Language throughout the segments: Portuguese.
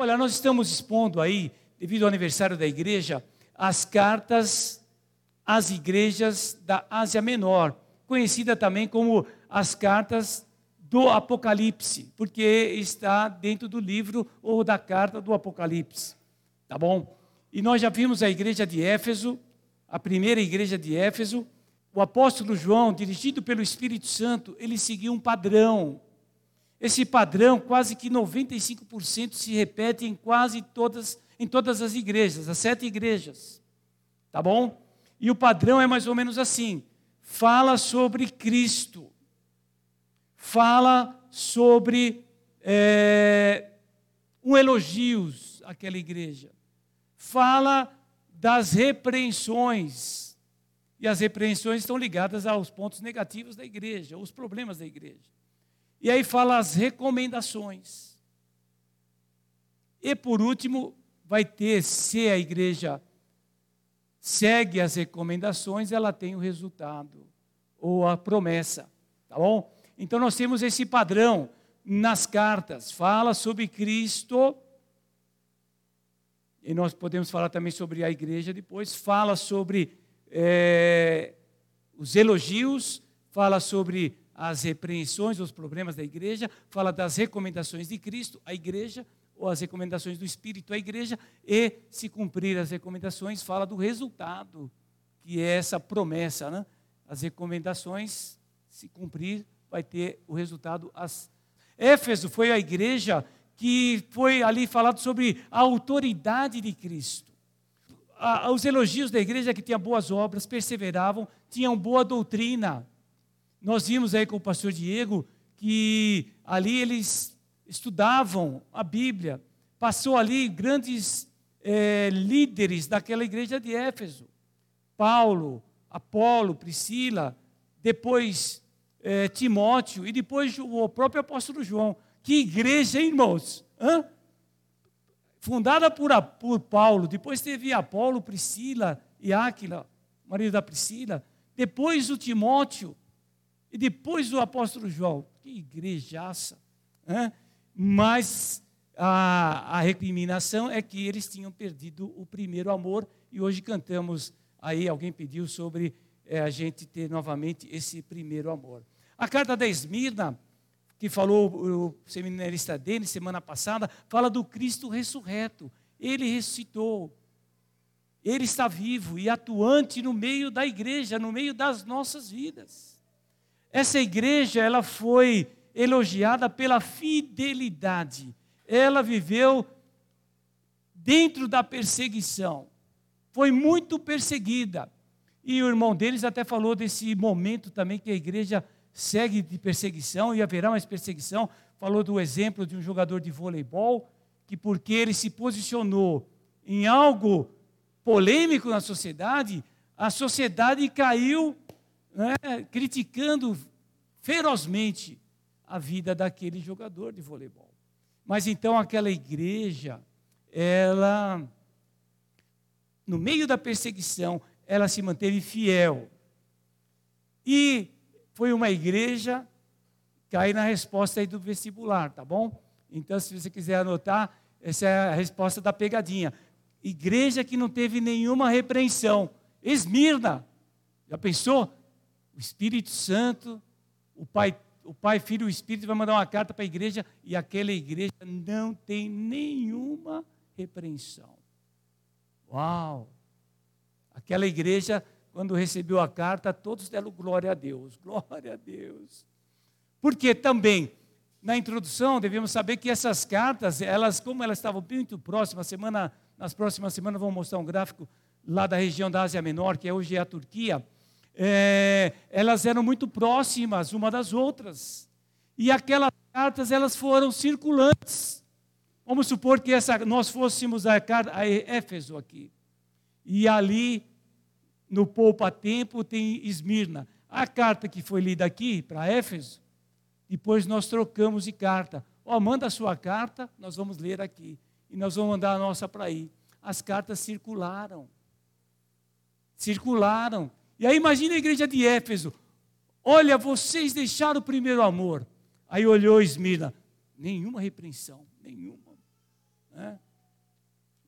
Olha, nós estamos expondo aí, devido ao aniversário da igreja, as cartas às igrejas da Ásia Menor, conhecida também como as cartas do Apocalipse, porque está dentro do livro ou da carta do Apocalipse. Tá bom? E nós já vimos a igreja de Éfeso, a primeira igreja de Éfeso. O apóstolo João, dirigido pelo Espírito Santo, ele seguiu um padrão. Esse padrão, quase que 95% se repete em quase todas, em todas as igrejas, as sete igrejas. Tá bom? E o padrão é mais ou menos assim: fala sobre Cristo fala sobre é, um elogios àquela igreja. Fala das repreensões. E as repreensões estão ligadas aos pontos negativos da igreja, aos problemas da igreja. E aí fala as recomendações. E por último, vai ter, se a igreja segue as recomendações, ela tem o resultado, ou a promessa, tá bom? Então nós temos esse padrão nas cartas. Fala sobre Cristo. E nós podemos falar também sobre a igreja depois. Fala sobre é, os elogios. Fala sobre as repreensões, os problemas da igreja. Fala das recomendações de Cristo à igreja. Ou as recomendações do Espírito à igreja. E, se cumprir as recomendações, fala do resultado. Que é essa promessa. Né? As recomendações, se cumprir, vai ter o resultado. As... Éfeso foi a igreja que foi ali falado sobre a autoridade de Cristo. os elogios da igreja que tinha boas obras, perseveravam, tinham boa doutrina. Nós vimos aí com o pastor Diego que ali eles estudavam a Bíblia. Passou ali grandes é, líderes daquela igreja de Éfeso. Paulo, Apolo, Priscila, depois é, Timóteo e depois o próprio apóstolo João. Que igreja, irmãos? Hã? Fundada por, por Paulo, depois teve Apolo, Priscila e Áquila, marido da Priscila, depois o Timóteo e depois o apóstolo João. Que igrejaça! Hã? Mas a, a recriminação é que eles tinham perdido o primeiro amor e hoje cantamos aí, alguém pediu sobre é, a gente ter novamente esse primeiro amor. A carta da Esmirna, que falou o seminarista dele semana passada, fala do Cristo ressurreto. Ele ressuscitou. Ele está vivo e atuante no meio da igreja, no meio das nossas vidas. Essa igreja, ela foi elogiada pela fidelidade. Ela viveu dentro da perseguição. Foi muito perseguida. E o irmão deles até falou desse momento também que a igreja segue de perseguição e haverá mais perseguição. Falou do exemplo de um jogador de voleibol que porque ele se posicionou em algo polêmico na sociedade, a sociedade caiu né, criticando ferozmente a vida daquele jogador de voleibol. Mas então aquela igreja, ela, no meio da perseguição, ela se manteve fiel. E foi uma igreja, cai na resposta aí do vestibular, tá bom? Então, se você quiser anotar, essa é a resposta da pegadinha. Igreja que não teve nenhuma repreensão. Esmirna. Já pensou? O Espírito Santo, o Pai, o Pai, Filho e o Espírito vai mandar uma carta para a igreja e aquela igreja não tem nenhuma repreensão. Uau! Aquela igreja, quando recebeu a carta, todos deram glória a Deus, glória a Deus. Porque também, na introdução, devemos saber que essas cartas, elas, como elas estavam muito próximas, semana, nas próximas semanas vamos mostrar um gráfico lá da região da Ásia Menor, que hoje é a Turquia, é, elas eram muito próximas uma das outras. E aquelas cartas, elas foram circulantes. Vamos supor que essa, nós fôssemos a, a Éfeso aqui. E ali, no Poupa Tempo, tem Esmirna. A carta que foi lida aqui, para Éfeso, depois nós trocamos de carta. Ó, oh, manda a sua carta, nós vamos ler aqui. E nós vamos mandar a nossa para aí. As cartas circularam. Circularam. E aí imagina a igreja de Éfeso. Olha, vocês deixaram o primeiro amor. Aí olhou Esmirna. Nenhuma repreensão, nenhuma. É?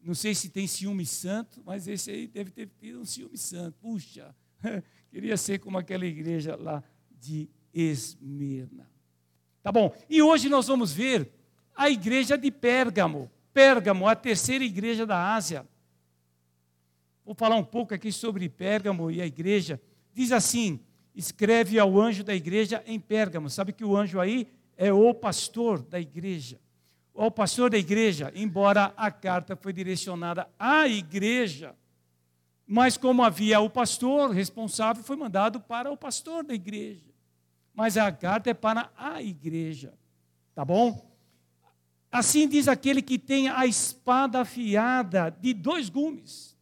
Não sei se tem ciúme santo, mas esse aí deve ter tido um ciúme santo. Puxa, queria ser como aquela igreja lá de Esmirna. Tá bom? E hoje nós vamos ver a igreja de Pérgamo. Pérgamo, a terceira igreja da Ásia. Vou falar um pouco aqui sobre Pérgamo e a igreja. Diz assim: escreve ao anjo da igreja em Pérgamo. Sabe que o anjo aí é o pastor da igreja. O pastor da igreja, embora a carta foi direcionada à igreja, mas como havia o pastor responsável, foi mandado para o pastor da igreja mas a carta é para a igreja. Tá bom? Assim diz aquele que tem a espada afiada de dois gumes.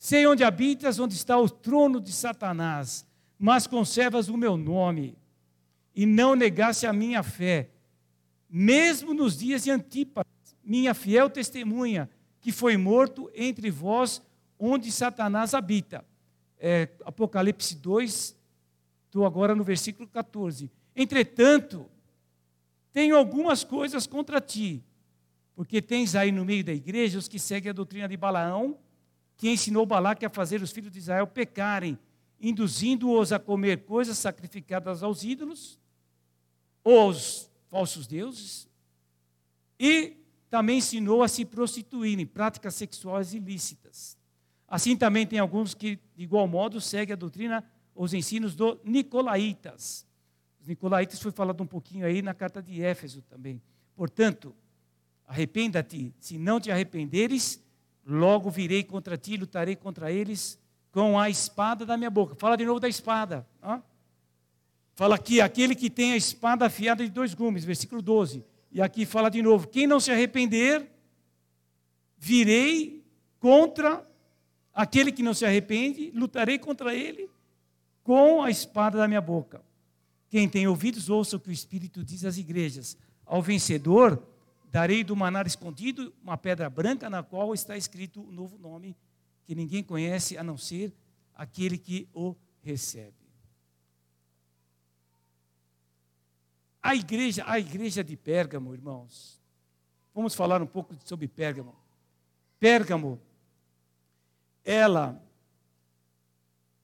Sei onde habitas, onde está o trono de Satanás, mas conservas o meu nome e não negaste a minha fé, mesmo nos dias de Antipas, minha fiel testemunha, que foi morto entre vós, onde Satanás habita. É, Apocalipse 2, Estou agora no versículo 14. Entretanto, tenho algumas coisas contra ti, porque tens aí no meio da igreja os que seguem a doutrina de Balaão, que ensinou Balaque a fazer os filhos de Israel pecarem, induzindo-os a comer coisas sacrificadas aos ídolos, ou aos falsos deuses, e também ensinou a se prostituírem, práticas sexuais ilícitas. Assim também tem alguns que, de igual modo, seguem a doutrina os ensinos do Nicolaitas. Os Nicolaitas foi falado um pouquinho aí na carta de Éfeso também. Portanto, arrependa-te, se não te arrependeres, logo virei contra ti, lutarei contra eles com a espada da minha boca. Fala de novo da espada. Fala aqui, aquele que tem a espada afiada de dois gumes, versículo 12. E aqui fala de novo: quem não se arrepender, virei contra aquele que não se arrepende, lutarei contra ele com a espada da minha boca. Quem tem ouvidos, ouça o que o Espírito diz às igrejas. Ao vencedor, darei do manar escondido uma pedra branca na qual está escrito um novo nome que ninguém conhece a não ser aquele que o recebe. A igreja, a igreja de Pérgamo, irmãos. Vamos falar um pouco sobre Pérgamo. Pérgamo, ela,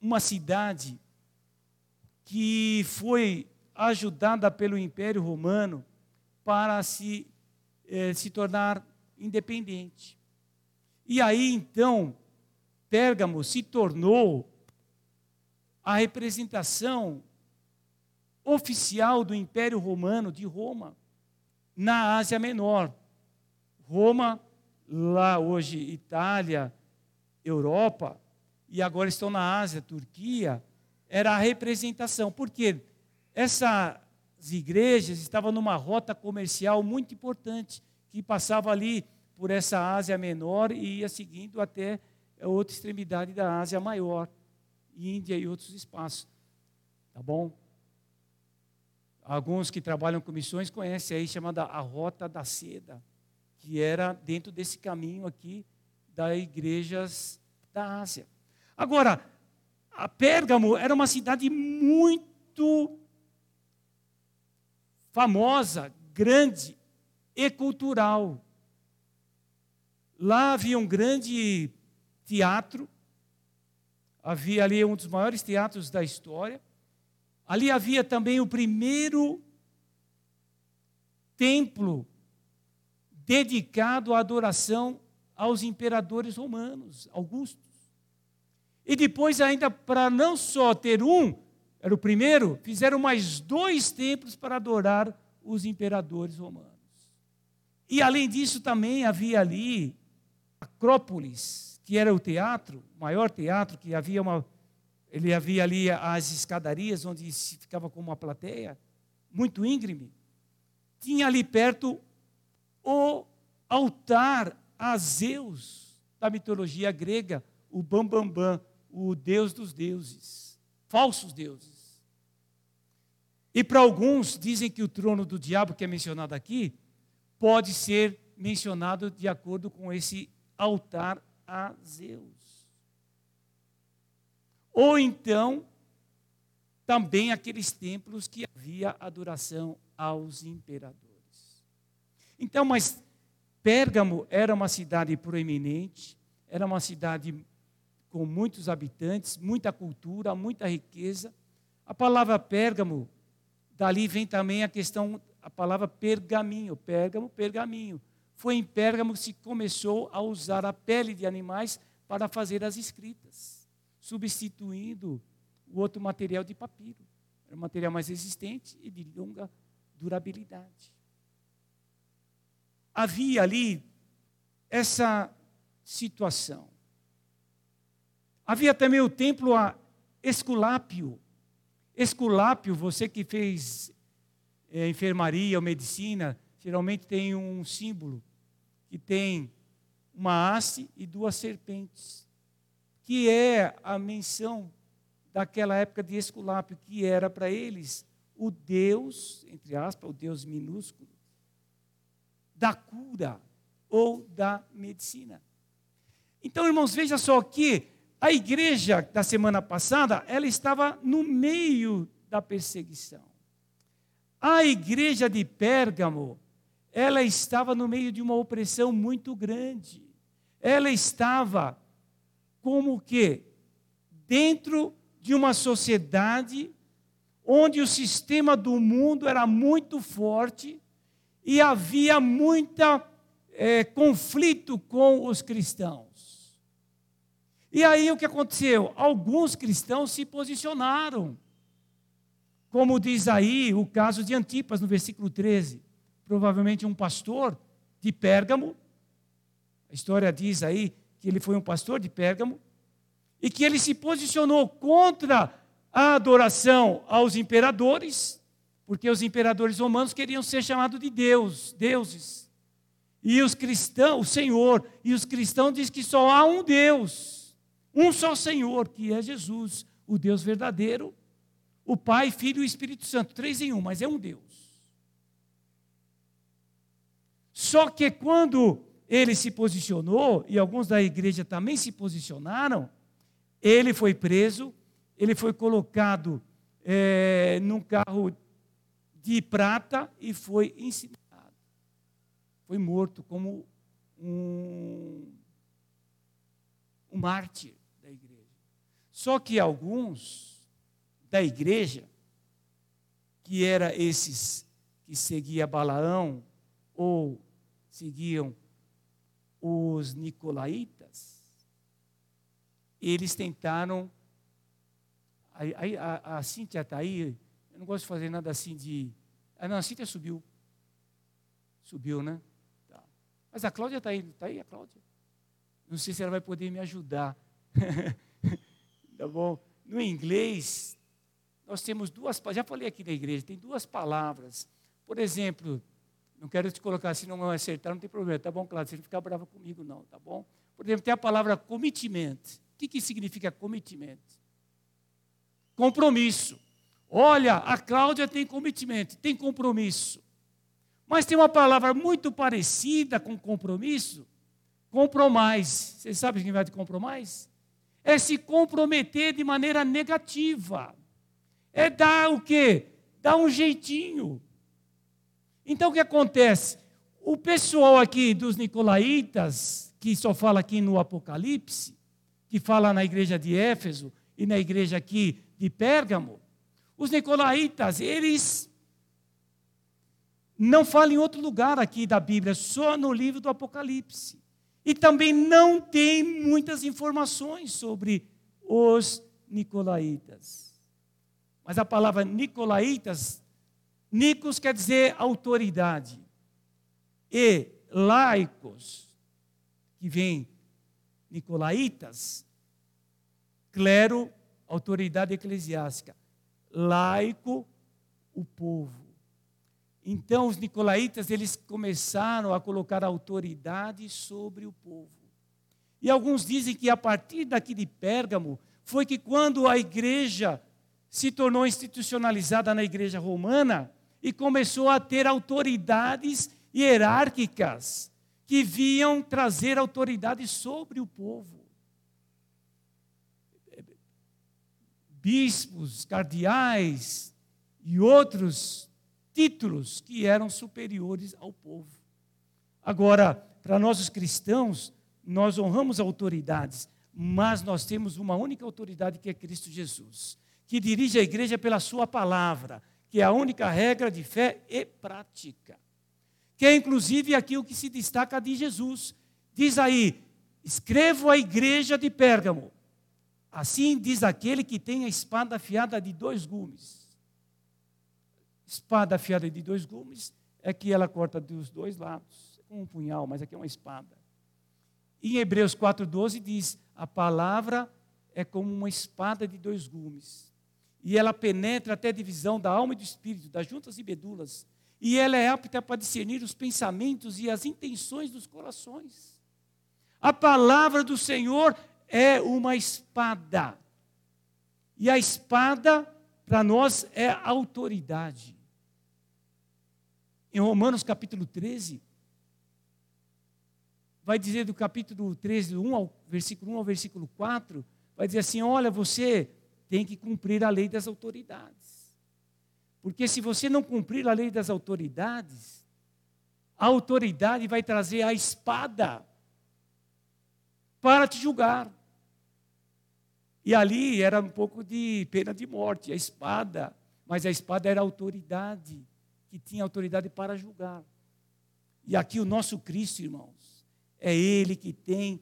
uma cidade que foi ajudada pelo Império Romano para se, eh, se tornar independente. E aí então, Pérgamo se tornou a representação oficial do Império Romano de Roma na Ásia Menor. Roma, lá hoje Itália, Europa, e agora estão na Ásia, Turquia, era a representação. Porque essas igrejas estavam numa rota comercial muito importante, que passava ali por essa Ásia menor e ia seguindo até a outra extremidade da Ásia maior, Índia e outros espaços. Tá bom? Alguns que trabalham com missões conhecem aí chamada a Rota da Seda, que era dentro desse caminho aqui das igrejas da Ásia. Agora, a Pérgamo era uma cidade muito famosa, grande e cultural. Lá havia um grande teatro, havia ali um dos maiores teatros da história. Ali havia também o primeiro templo dedicado à adoração aos imperadores romanos, Augusto. E depois, ainda para não só ter um, era o primeiro, fizeram mais dois templos para adorar os imperadores romanos. E além disso, também havia ali Acrópolis, que era o teatro, o maior teatro, que havia uma. Ele havia ali as escadarias onde se ficava com uma plateia, muito íngreme. Tinha ali perto o altar a Zeus da mitologia grega, o Bambambam, Bam, Bam, o Deus dos deuses, falsos deuses. E para alguns, dizem que o trono do diabo, que é mencionado aqui, pode ser mencionado de acordo com esse altar a Zeus. Ou então, também aqueles templos que havia adoração aos imperadores. Então, mas Pérgamo era uma cidade proeminente, era uma cidade com muitos habitantes, muita cultura, muita riqueza. A palavra Pérgamo, dali vem também a questão, a palavra pergaminho, Pérgamo, pergaminho. Foi em Pérgamo que se começou a usar a pele de animais para fazer as escritas, substituindo o outro material de papiro. Era um material mais resistente e de longa durabilidade. Havia ali essa situação. Havia também o templo a Esculápio. Esculápio, você que fez é, enfermaria ou medicina, geralmente tem um símbolo que tem uma haste e duas serpentes, que é a menção daquela época de Esculápio, que era para eles o Deus, entre aspas, o Deus minúsculo, da cura ou da medicina. Então, irmãos, veja só que a igreja da semana passada, ela estava no meio da perseguição. A igreja de Pérgamo, ela estava no meio de uma opressão muito grande. Ela estava como que dentro de uma sociedade onde o sistema do mundo era muito forte e havia muita é, conflito com os cristãos. E aí o que aconteceu? Alguns cristãos se posicionaram. Como diz aí o caso de Antipas, no versículo 13. Provavelmente um pastor de Pérgamo. A história diz aí que ele foi um pastor de Pérgamo e que ele se posicionou contra a adoração aos imperadores, porque os imperadores romanos queriam ser chamados de Deus, deuses. E os cristãos, o Senhor, e os cristãos dizem que só há um Deus, um só Senhor, que é Jesus, o Deus verdadeiro, o Pai, Filho e Espírito Santo, três em um, mas é um Deus. Só que quando ele se posicionou, e alguns da igreja também se posicionaram, ele foi preso, ele foi colocado é, num carro de prata e foi incinerado. Foi morto como um, um mártir. Só que alguns da igreja, que eram esses que seguiam Balaão ou seguiam os nicolaítas, eles tentaram. A, a, a Cíntia está aí, eu não gosto de fazer nada assim de. Ah, não, a Cíntia subiu. Subiu, né? Tá. Mas a Cláudia está aí, está aí a Cláudia? Não sei se ela vai poder me ajudar. tá bom? No inglês, nós temos duas, já falei aqui na igreja, tem duas palavras. Por exemplo, não quero te colocar assim, não acertar, não tem problema, tá bom, Cláudia, você não fica brava comigo, não, tá bom? Por exemplo, tem a palavra commitment. O que, que significa commitment? Compromisso. Olha, a Cláudia tem commitment, tem compromisso. Mas tem uma palavra muito parecida com compromisso, compromise. Vocês sabem quem vai de compromise? É se comprometer de maneira negativa. É dar o quê? Dar um jeitinho. Então o que acontece? O pessoal aqui dos nicolaítas, que só fala aqui no Apocalipse, que fala na igreja de Éfeso e na igreja aqui de Pérgamo, os nicolaítas, eles não falam em outro lugar aqui da Bíblia, só no livro do Apocalipse. E também não tem muitas informações sobre os nicolaítas. Mas a palavra nicolaítas, Nicos quer dizer autoridade. E laicos, que vem nicolaítas, clero, autoridade eclesiástica, laico, o povo. Então os nicolaítas eles começaram a colocar autoridade sobre o povo. E alguns dizem que a partir daqui de Pérgamo foi que quando a igreja se tornou institucionalizada na igreja romana e começou a ter autoridades hierárquicas que viam trazer autoridade sobre o povo. Bispos, cardeais e outros títulos que eram superiores ao povo. Agora, para nós os cristãos, nós honramos autoridades, mas nós temos uma única autoridade que é Cristo Jesus, que dirige a igreja pela sua palavra, que é a única regra de fé e prática. Que é inclusive aquilo que se destaca de Jesus. Diz aí: escrevo à igreja de Pérgamo. Assim diz aquele que tem a espada afiada de dois gumes. Espada afiada de dois gumes é que ela corta dos dois lados, com um punhal, mas aqui é uma espada. Em Hebreus 4,12 diz: a palavra é como uma espada de dois gumes e ela penetra até a divisão da alma e do espírito, das juntas e medulas, e ela é apta para discernir os pensamentos e as intenções dos corações. A palavra do Senhor é uma espada. E a espada, para nós, é autoridade. Em Romanos capítulo 13, vai dizer do capítulo 13, do 1 ao, versículo 1 ao versículo 4, vai dizer assim: olha, você tem que cumprir a lei das autoridades. Porque se você não cumprir a lei das autoridades, a autoridade vai trazer a espada para te julgar. E ali era um pouco de pena de morte, a espada, mas a espada era a autoridade, que tinha autoridade para julgar. E aqui o nosso Cristo, irmãos, é Ele que tem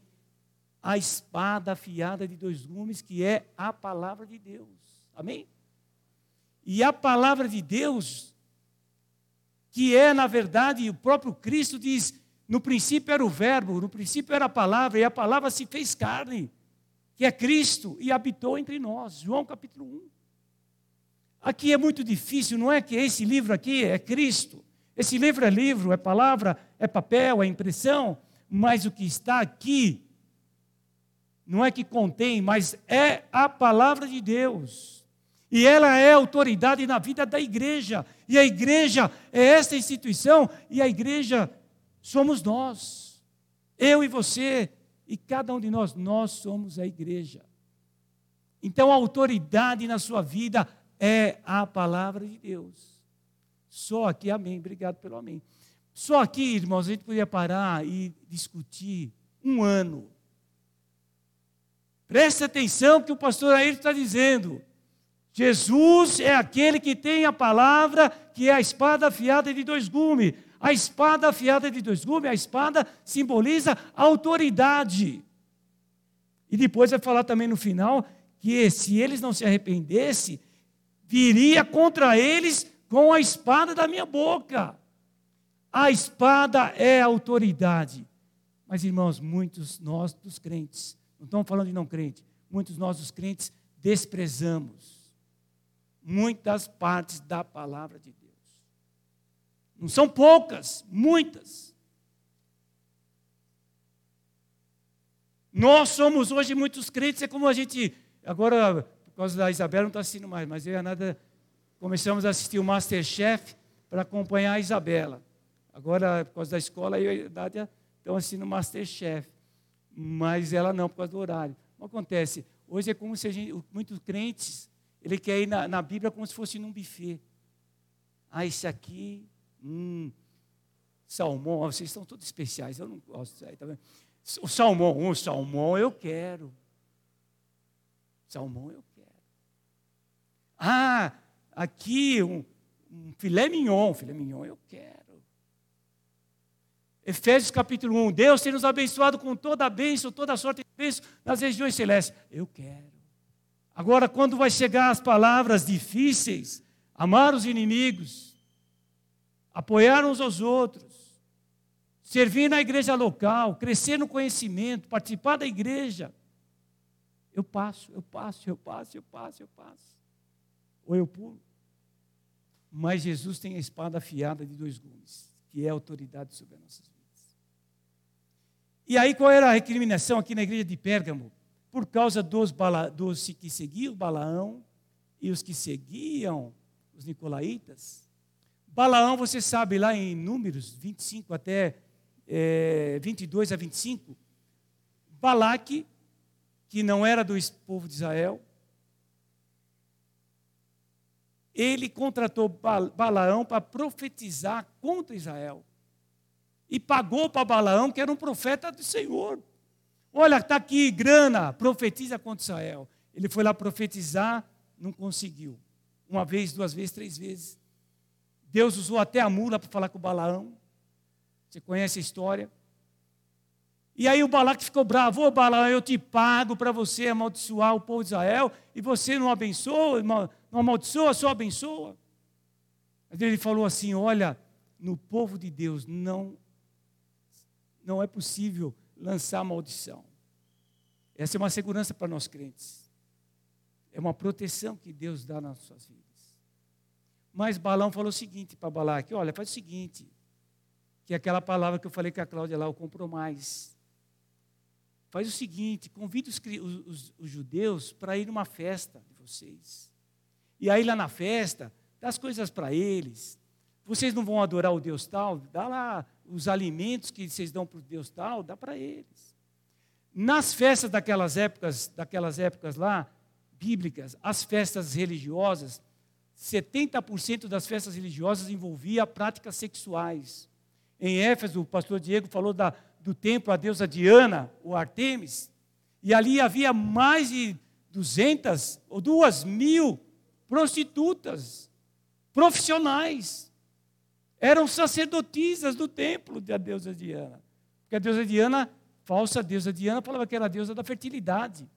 a espada afiada de dois gumes, que é a palavra de Deus. Amém? E a palavra de Deus, que é, na verdade, o próprio Cristo diz: no princípio era o Verbo, no princípio era a palavra, e a palavra se fez carne, que é Cristo, e habitou entre nós. João capítulo 1. Aqui é muito difícil, não é que esse livro aqui é Cristo. Esse livro é livro, é palavra, é papel, é impressão, mas o que está aqui não é que contém, mas é a palavra de Deus. E ela é autoridade na vida da igreja. E a igreja é essa instituição, e a igreja somos nós. Eu e você, e cada um de nós, nós somos a igreja. Então a autoridade na sua vida é a palavra de Deus. Só aqui, amém. Obrigado pelo amém. Só aqui, irmãos, a gente podia parar e discutir um ano Preste atenção que o pastor Ayrton está dizendo. Jesus é aquele que tem a palavra, que é a espada afiada de dois gumes. A espada afiada de dois gumes, a espada simboliza autoridade. E depois vai falar também no final que se eles não se arrependessem, viria contra eles com a espada da minha boca. A espada é autoridade. Mas, irmãos, muitos nós, dos crentes, não estamos falando de não crente. Muitos nós, os crentes, desprezamos muitas partes da palavra de Deus. Não são poucas, muitas. Nós somos hoje muitos crentes, é como a gente. Agora, por causa da Isabela, não está assistindo mais, mas eu e a Nada começamos a assistir o Masterchef para acompanhar a Isabela. Agora, por causa da escola, eu e a Nádia estão assistindo o Masterchef mas ela não, por causa do horário. O que acontece? Hoje é como se a gente, muitos crentes, ele quer ir na, na Bíblia como se fosse num buffet. Ah, esse aqui, hum, salmão, vocês estão todos especiais, eu não gosto disso aí, tá vendo? O salmão, o salmão eu quero. Salmão eu. Ah, aqui um, um filé mignon, filé mignon eu quero. Efésios capítulo 1, Deus tem nos abençoado com toda a bênção, toda a sorte de bênção nas regiões celestes. Eu quero. Agora, quando vai chegar as palavras difíceis, amar os inimigos, apoiar uns aos outros, servir na igreja local, crescer no conhecimento, participar da igreja, eu passo, eu passo, eu passo, eu passo, eu passo. Ou eu pulo. Mas Jesus tem a espada afiada de dois gumes, que é autoridade sobre as nossas e aí qual era a recriminação aqui na igreja de Pérgamo? Por causa dos, bala, dos que seguiam Balaão e os que seguiam os nicolaítas. Balaão, você sabe, lá em Números 25 até é, 22 a 25, Balaque, que não era do povo de Israel, ele contratou Balaão para profetizar contra Israel. e pagou para Balaão, que era um profeta do Senhor. Olha, está aqui grana, profetiza contra Israel. Ele foi lá profetizar, não conseguiu. Uma vez, duas vezes, três vezes. Deus usou até a mula para falar com Balaão. Você conhece a história? E aí o Balaque ficou bravo, ô Balaão, eu te pago para você amaldiçoar o povo de Israel, e você não abençoa, não amaldiçoa, só abençoa. Mas ele falou assim: olha, no povo de Deus não, não é possível lançar maldição. Essa é uma segurança para nós crentes. É uma proteção que Deus dá nas suas vidas. Mas Balão falou o seguinte para Balaque: olha, faz o seguinte, que é aquela palavra que eu falei com a Cláudia lá, o compromisso. Faz o seguinte: convide os, os, os judeus para ir numa festa de vocês. E aí lá na festa, dá as coisas para eles. Vocês não vão adorar o Deus tal? Dá lá os alimentos que vocês dão para o Deus tal, dá para eles. Nas festas daquelas épocas, daquelas épocas lá, bíblicas, as festas religiosas, 70% das festas religiosas envolvia práticas sexuais. Em Éfeso, o pastor Diego falou da, do templo à deusa Diana, ou Artemis, e ali havia mais de 200 ou duas mil prostitutas profissionais. Eram sacerdotisas do templo da deusa Diana. Porque a deusa Diana, falsa deusa Diana, falava que era a deusa da fertilidade.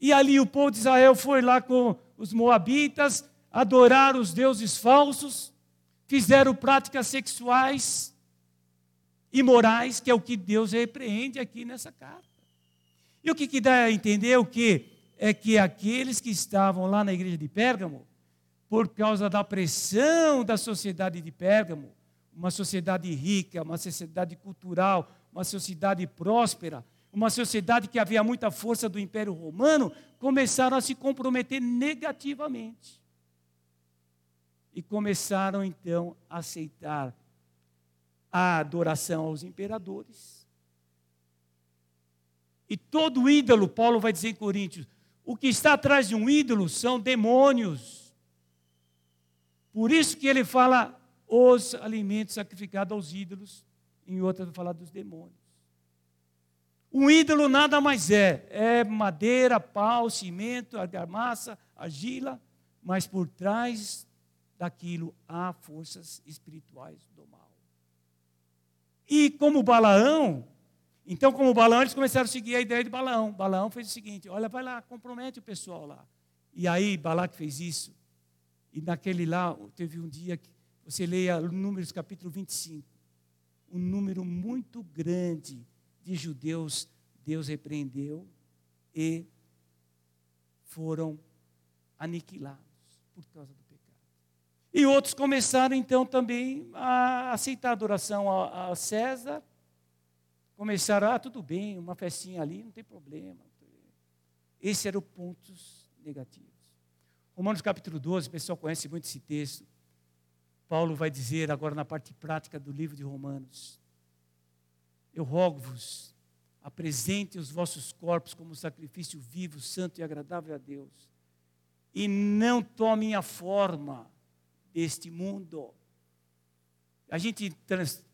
E ali o povo de Israel foi lá com os moabitas, adorar os deuses falsos, fizeram práticas sexuais imorais, que é o que Deus repreende aqui nessa carta. E o que, que dá a entender o que é que aqueles que estavam lá na igreja de Pérgamo, por causa da pressão da sociedade de Pérgamo, uma sociedade rica, uma sociedade cultural, uma sociedade próspera, uma sociedade que havia muita força do Império Romano, começaram a se comprometer negativamente. E começaram então a aceitar a adoração aos imperadores. E todo ídolo, Paulo vai dizer em Coríntios, o que está atrás de um ídolo são demônios. Por isso que ele fala os alimentos sacrificados aos ídolos, em outra vai falar dos demônios. Um ídolo nada mais é, é madeira, pau, cimento, argamassa, argila, mas por trás daquilo há forças espirituais do mal. E como Balaão, então como Balaão, eles começaram a seguir a ideia de Balaão. Balaão fez o seguinte: olha, vai lá, compromete o pessoal lá. E aí Balaque fez isso. E naquele lá, teve um dia que você leia Números capítulo 25. Um número muito grande de judeus Deus repreendeu e foram aniquilados por causa do e outros começaram então também a aceitar a adoração a César. Começaram, ah, tudo bem, uma festinha ali, não tem problema. Esse era o pontos negativos. Romanos capítulo 12, o pessoal conhece muito esse texto. Paulo vai dizer agora na parte prática do livro de Romanos: Eu rogo-vos, apresente os vossos corpos como sacrifício vivo, santo e agradável a Deus, e não tomem a forma este mundo. A gente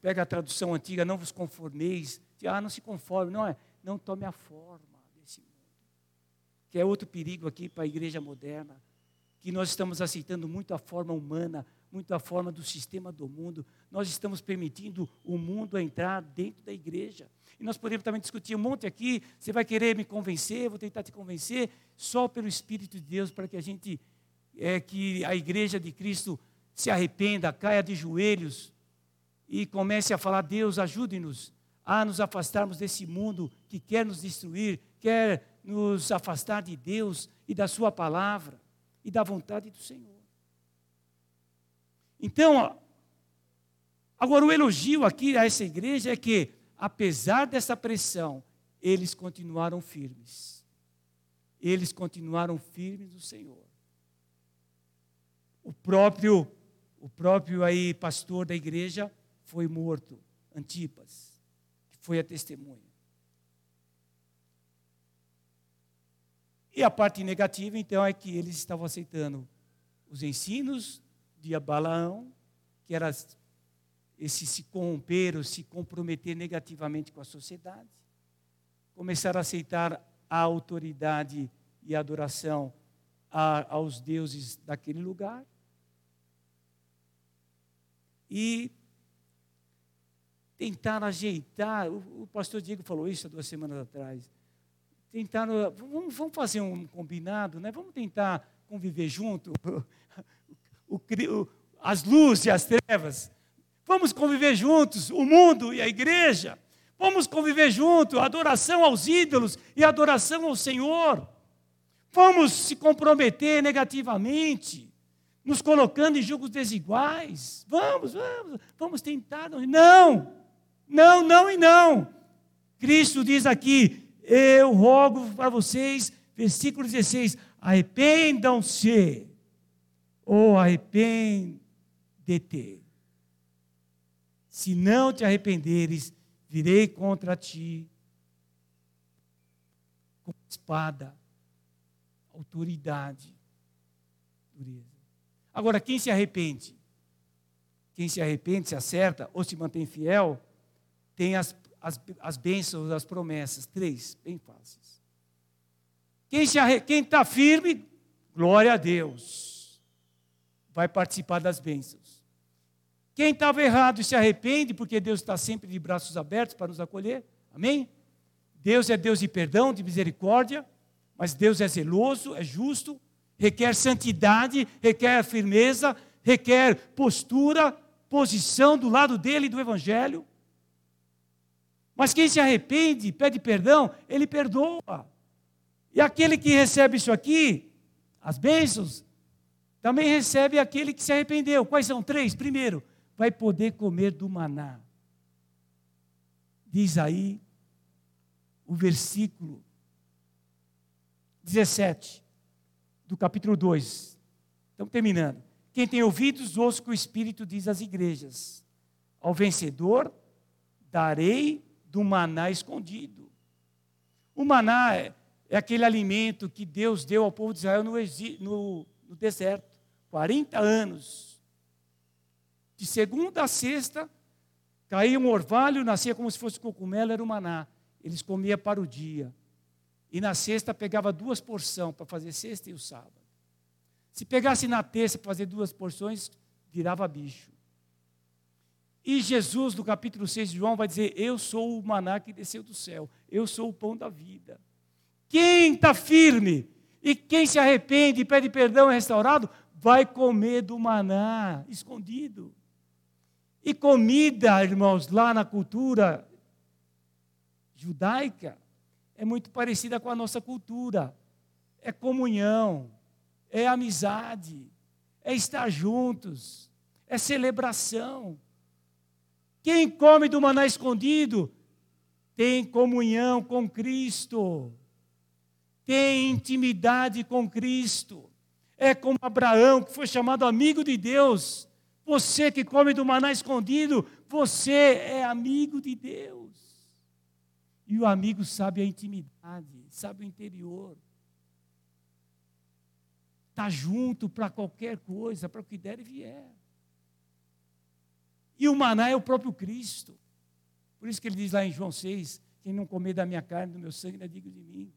pega a tradução antiga, não vos conformeis, ah, não se conforme, não é, não tome a forma desse mundo. Que é outro perigo aqui para a igreja moderna, que nós estamos aceitando muito a forma humana, muito a forma do sistema do mundo. Nós estamos permitindo o mundo entrar dentro da igreja. E nós podemos também discutir um monte aqui. Você vai querer me convencer, vou tentar te convencer, só pelo Espírito de Deus, para que a gente, é, que a igreja de Cristo se arrependa, caia de joelhos e comece a falar: Deus, ajude-nos a nos afastarmos desse mundo que quer nos destruir, quer nos afastar de Deus e da Sua palavra e da vontade do Senhor. Então, agora o elogio aqui a essa igreja é que, apesar dessa pressão, eles continuaram firmes. Eles continuaram firmes no Senhor. O próprio o próprio aí pastor da igreja foi morto, Antipas, foi a testemunha. E a parte negativa, então, é que eles estavam aceitando os ensinos de Balaão, que era esse se corromper ou se comprometer negativamente com a sociedade. Começar a aceitar a autoridade e a adoração a, aos deuses daquele lugar. E tentar ajeitar, o, o pastor Diego falou isso há duas semanas atrás. Tentar, vamos, vamos fazer um combinado, né? vamos tentar conviver junto, o, o, as luzes e as trevas. Vamos conviver juntos, o mundo e a igreja. Vamos conviver juntos, adoração aos ídolos e adoração ao Senhor. Vamos se comprometer negativamente, nos colocando em julgos desiguais. Vamos, vamos, vamos tentar. Não, não, não e não. Cristo diz aqui: eu rogo para vocês, versículo 16: arrependam-se, ou arrepende-te. Se não te arrependeres, virei contra ti com espada, autoridade, dureza. Agora, quem se arrepende? Quem se arrepende, se acerta ou se mantém fiel, tem as, as, as bênçãos, as promessas. Três, bem fáceis. Quem está firme, glória a Deus, vai participar das bênçãos. Quem estava errado e se arrepende, porque Deus está sempre de braços abertos para nos acolher. Amém? Deus é Deus de perdão, de misericórdia, mas Deus é zeloso, é justo, requer santidade, requer firmeza, requer postura, posição do lado dele do Evangelho. Mas quem se arrepende, pede perdão, ele perdoa. E aquele que recebe isso aqui, as bênçãos, também recebe aquele que se arrependeu. Quais são três? Primeiro, vai poder comer do maná. Diz aí o versículo 17 do capítulo 2. Estamos terminando. Quem tem ouvidos, ouça o que o Espírito diz às igrejas. Ao vencedor, darei do maná escondido. O maná é, é aquele alimento que Deus deu ao povo de Israel no, no, no deserto. 40 anos. De segunda a sexta, caía um orvalho, nascia como se fosse cogumelo, era o maná. Eles comiam para o dia. E na sexta pegava duas porções para fazer sexta e o sábado. Se pegasse na terça para fazer duas porções, virava bicho. E Jesus, no capítulo 6 de João, vai dizer: Eu sou o maná que desceu do céu, eu sou o pão da vida. Quem está firme e quem se arrepende e pede perdão é restaurado, vai comer do maná escondido. E comida, irmãos, lá na cultura judaica, é muito parecida com a nossa cultura. É comunhão, é amizade, é estar juntos, é celebração. Quem come do maná escondido tem comunhão com Cristo, tem intimidade com Cristo. É como Abraão, que foi chamado amigo de Deus. Você que come do maná escondido, você é amigo de Deus. E o amigo sabe a intimidade, sabe o interior. Está junto para qualquer coisa, para o que der e vier. E o maná é o próprio Cristo. Por isso que ele diz lá em João 6: quem não comer da minha carne, do meu sangue, não é digno de mim.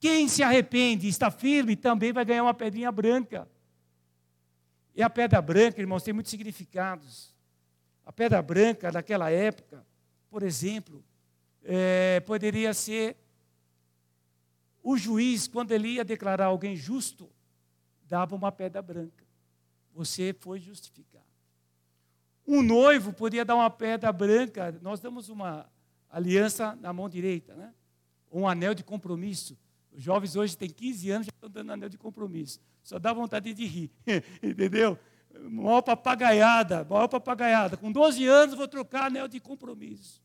Quem se arrepende e está firme também vai ganhar uma pedrinha branca. E a pedra branca, irmãos, tem muitos significados. A pedra branca daquela época, por exemplo, é, poderia ser o juiz, quando ele ia declarar alguém justo, dava uma pedra branca você foi justificado. Um noivo podia dar uma pedra branca, nós damos uma aliança na mão direita, né? um anel de compromisso. Os jovens hoje têm 15 anos já estão dando anel de compromisso. Só dá vontade de rir, entendeu? Maior papagaiada, maior papagaiada. Com 12 anos vou trocar anel de compromisso.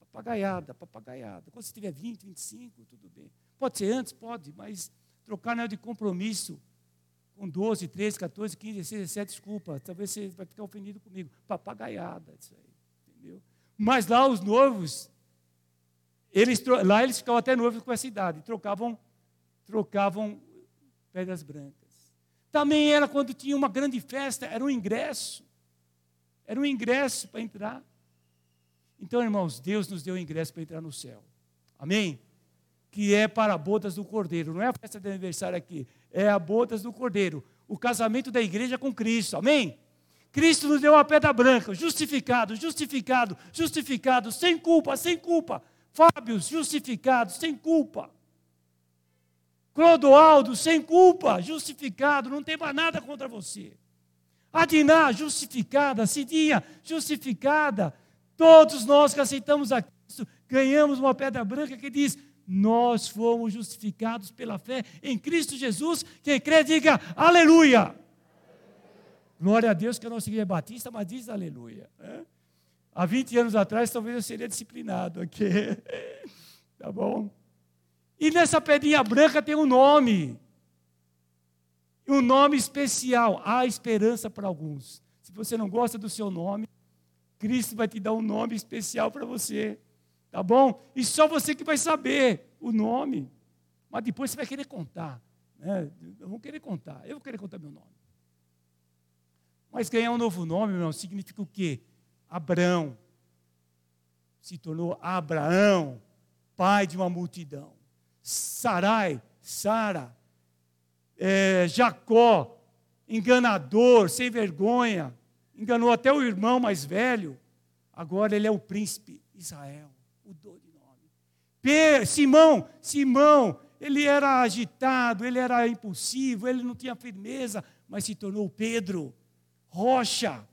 Papagaiada, papagaiada. Quando você tiver 20, 25, tudo bem. Pode ser antes, pode, mas trocar anel de compromisso com 12, 13, 14, 15, 16, 17, desculpa, talvez você vai ficar ofendido comigo. Papagaiada, isso aí, entendeu? Mas lá os noivos, eles, lá eles ficavam até noivos com essa idade, trocavam, trocavam pedras brancas. Também era quando tinha uma grande festa, era um ingresso. Era um ingresso para entrar. Então, irmãos, Deus nos deu o ingresso para entrar no céu. Amém? Que é para bodas do Cordeiro. Não é a festa de aniversário aqui, é a bodas do Cordeiro. O casamento da igreja com Cristo. Amém? Cristo nos deu a pedra branca, justificado, justificado, justificado, sem culpa, sem culpa. Fábio, justificado, sem culpa. Clodoaldo, sem culpa, justificado, não tem mais nada contra você. Adiná, justificada. Cidinha, justificada. Todos nós que aceitamos a Cristo, ganhamos uma pedra branca que diz: Nós fomos justificados pela fé em Cristo Jesus. Quem crê, diga aleluia. Glória a Deus que a nossa igreja é batista, mas diz aleluia. Há 20 anos atrás, talvez eu seria disciplinado aqui. tá bom? E nessa pedrinha branca tem um nome. Um nome especial. Há esperança para alguns. Se você não gosta do seu nome, Cristo vai te dar um nome especial para você. Tá bom? E só você que vai saber o nome. Mas depois você vai querer contar. Né? Vou querer contar. Eu vou querer contar meu nome. Mas ganhar um novo nome, meu irmão, significa o quê? Abraão. Se tornou Abraão, pai de uma multidão. Sarai, Sara, é, Jacó, enganador, sem vergonha, enganou até o irmão mais velho. Agora ele é o príncipe Israel, mudou de nome. Simão, Simão, ele era agitado, ele era impulsivo, ele não tinha firmeza, mas se tornou Pedro, rocha,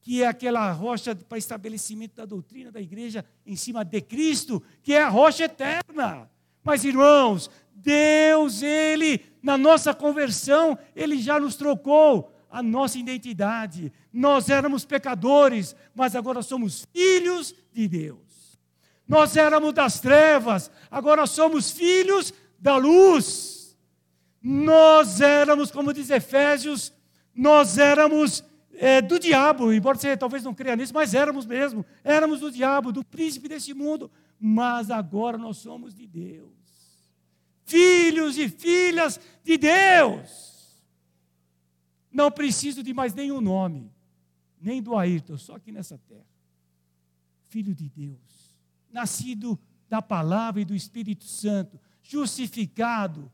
que é aquela rocha para estabelecimento da doutrina da igreja em cima de Cristo, que é a rocha eterna. Mas, irmãos, Deus, Ele, na nossa conversão, Ele já nos trocou a nossa identidade. Nós éramos pecadores, mas agora somos filhos de Deus. Nós éramos das trevas, agora somos filhos da luz. Nós éramos, como diz Efésios, nós éramos é, do diabo, embora você talvez não creia nisso, mas éramos mesmo. Éramos do diabo, do príncipe desse mundo, mas agora nós somos de Deus filhos e filhas de Deus. Não preciso de mais nenhum nome, nem do Ayrton, só aqui nessa terra. Filho de Deus, nascido da palavra e do Espírito Santo, justificado,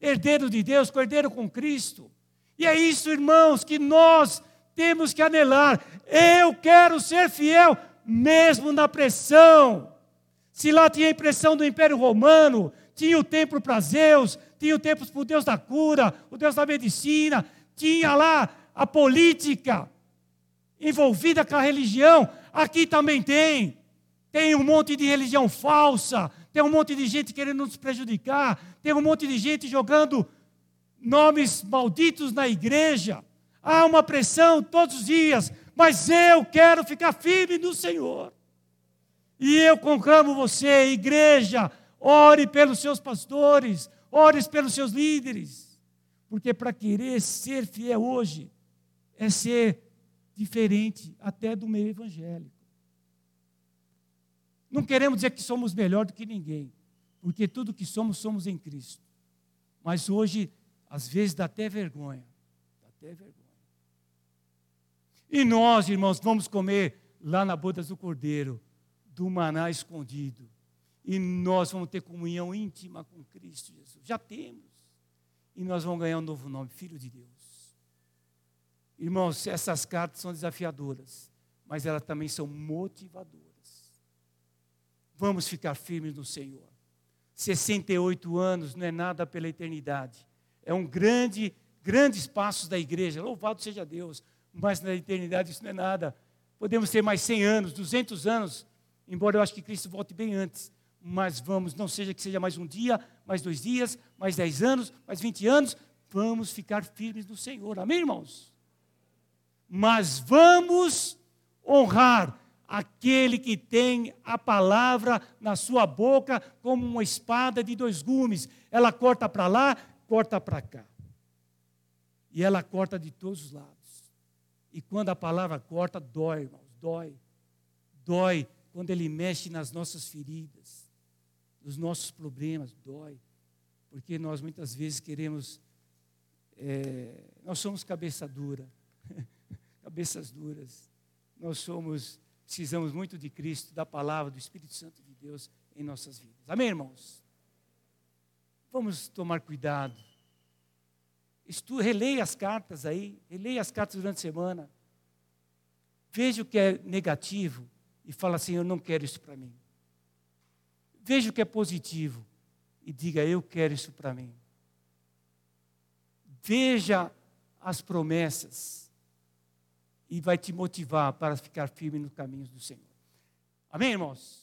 herdeiro de Deus, cordeiro com Cristo. E é isso, irmãos, que nós temos que anelar. Eu quero ser fiel, mesmo na pressão. Se lá tinha a impressão do Império Romano, tinha o templo para Zeus, tinha o templo para o Deus da cura, o Deus da medicina, tinha lá a política envolvida com a religião. Aqui também tem. Tem um monte de religião falsa, tem um monte de gente querendo nos prejudicar, tem um monte de gente jogando nomes malditos na igreja. Há uma pressão todos os dias, mas eu quero ficar firme no Senhor. E eu conclamo você, igreja, ore pelos seus pastores, ore pelos seus líderes, porque para querer ser fiel hoje é ser diferente até do meio evangélico. Não queremos dizer que somos melhor do que ninguém, porque tudo que somos, somos em Cristo. Mas hoje, às vezes, dá até vergonha. Dá até vergonha. E nós, irmãos, vamos comer lá na bodas do Cordeiro, do maná escondido e nós vamos ter comunhão íntima com Cristo Jesus. Já temos. E nós vamos ganhar um novo nome, Filho de Deus. Irmãos, essas cartas são desafiadoras, mas elas também são motivadoras. Vamos ficar firmes no Senhor. 68 anos não é nada pela eternidade. É um grande, grandes passos da igreja. Louvado seja Deus. Mas na eternidade isso não é nada. Podemos ter mais 100 anos, 200 anos, embora eu acho que Cristo volte bem antes mas vamos, não seja que seja mais um dia, mais dois dias, mais dez anos, mais vinte anos, vamos ficar firmes no Senhor, amém, irmãos? Mas vamos honrar aquele que tem a palavra na sua boca como uma espada de dois gumes, ela corta para lá, corta para cá, e ela corta de todos os lados. E quando a palavra corta, dói, irmãos, dói, dói quando ele mexe nas nossas feridas dos nossos problemas, dói, porque nós muitas vezes queremos é, nós somos cabeça dura, cabeças duras. Nós somos, precisamos muito de Cristo, da palavra, do Espírito Santo de Deus em nossas vidas. Amém, irmãos? Vamos tomar cuidado. Estu, releia as cartas aí, releia as cartas durante a semana. Veja o que é negativo e fala assim: Eu não quero isso para mim. Veja o que é positivo e diga: Eu quero isso para mim. Veja as promessas e vai te motivar para ficar firme nos caminhos do Senhor. Amém, irmãos?